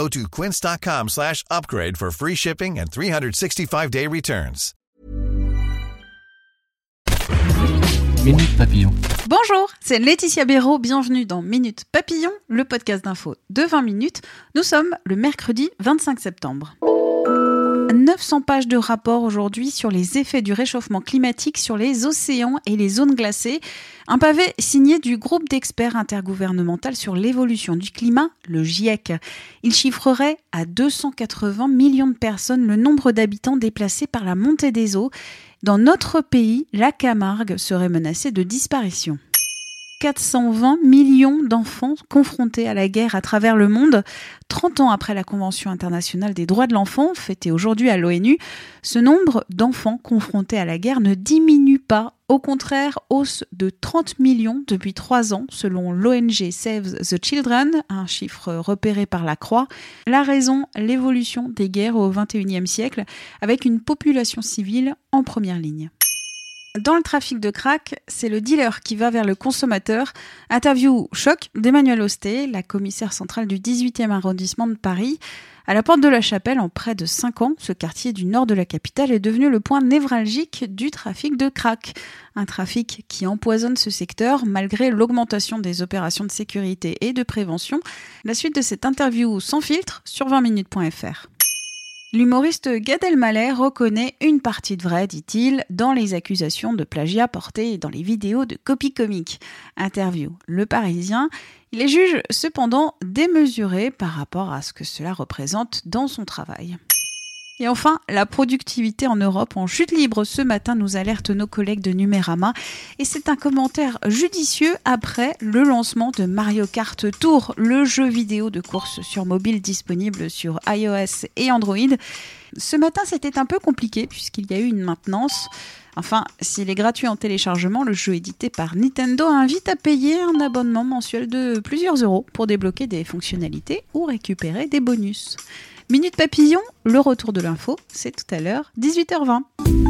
Go to quince.com slash upgrade for free shipping and 365-day returns. Minute Papillon. Bonjour, c'est Laetitia Béraud, bienvenue dans Minute Papillon, le podcast d'info de 20 minutes. Nous sommes le mercredi 25 septembre. 900 pages de rapport aujourd'hui sur les effets du réchauffement climatique sur les océans et les zones glacées. Un pavé signé du groupe d'experts intergouvernemental sur l'évolution du climat, le GIEC. Il chiffrerait à 280 millions de personnes le nombre d'habitants déplacés par la montée des eaux. Dans notre pays, la Camargue serait menacée de disparition. 420 millions d'enfants confrontés à la guerre à travers le monde. 30 ans après la Convention internationale des droits de l'enfant, fêtée aujourd'hui à l'ONU, ce nombre d'enfants confrontés à la guerre ne diminue pas. Au contraire, hausse de 30 millions depuis 3 ans, selon l'ONG Save the Children, un chiffre repéré par la Croix. La raison, l'évolution des guerres au XXIe siècle, avec une population civile en première ligne. Dans le trafic de crack, c'est le dealer qui va vers le consommateur. Interview choc d'Emmanuel Osté, la commissaire centrale du 18e arrondissement de Paris. À la porte de la Chapelle, en près de 5 ans, ce quartier du nord de la capitale est devenu le point névralgique du trafic de crack. Un trafic qui empoisonne ce secteur malgré l'augmentation des opérations de sécurité et de prévention. La suite de cette interview sans filtre sur 20minutes.fr. L'humoriste Gad Elmaleh reconnaît une partie de vrai, dit-il, dans les accusations de plagiat portées dans les vidéos de copie comique. Interview Le Parisien. Il les juge cependant démesurés par rapport à ce que cela représente dans son travail. Et enfin, la productivité en Europe en chute libre. Ce matin, nous alertent nos collègues de Numérama. Et c'est un commentaire judicieux après le lancement de Mario Kart Tour, le jeu vidéo de course sur mobile disponible sur iOS et Android. Ce matin, c'était un peu compliqué puisqu'il y a eu une maintenance. Enfin, s'il est gratuit en téléchargement, le jeu édité par Nintendo invite à payer un abonnement mensuel de plusieurs euros pour débloquer des fonctionnalités ou récupérer des bonus. Minute Papillon, le retour de l'info, c'est tout à l'heure, 18h20.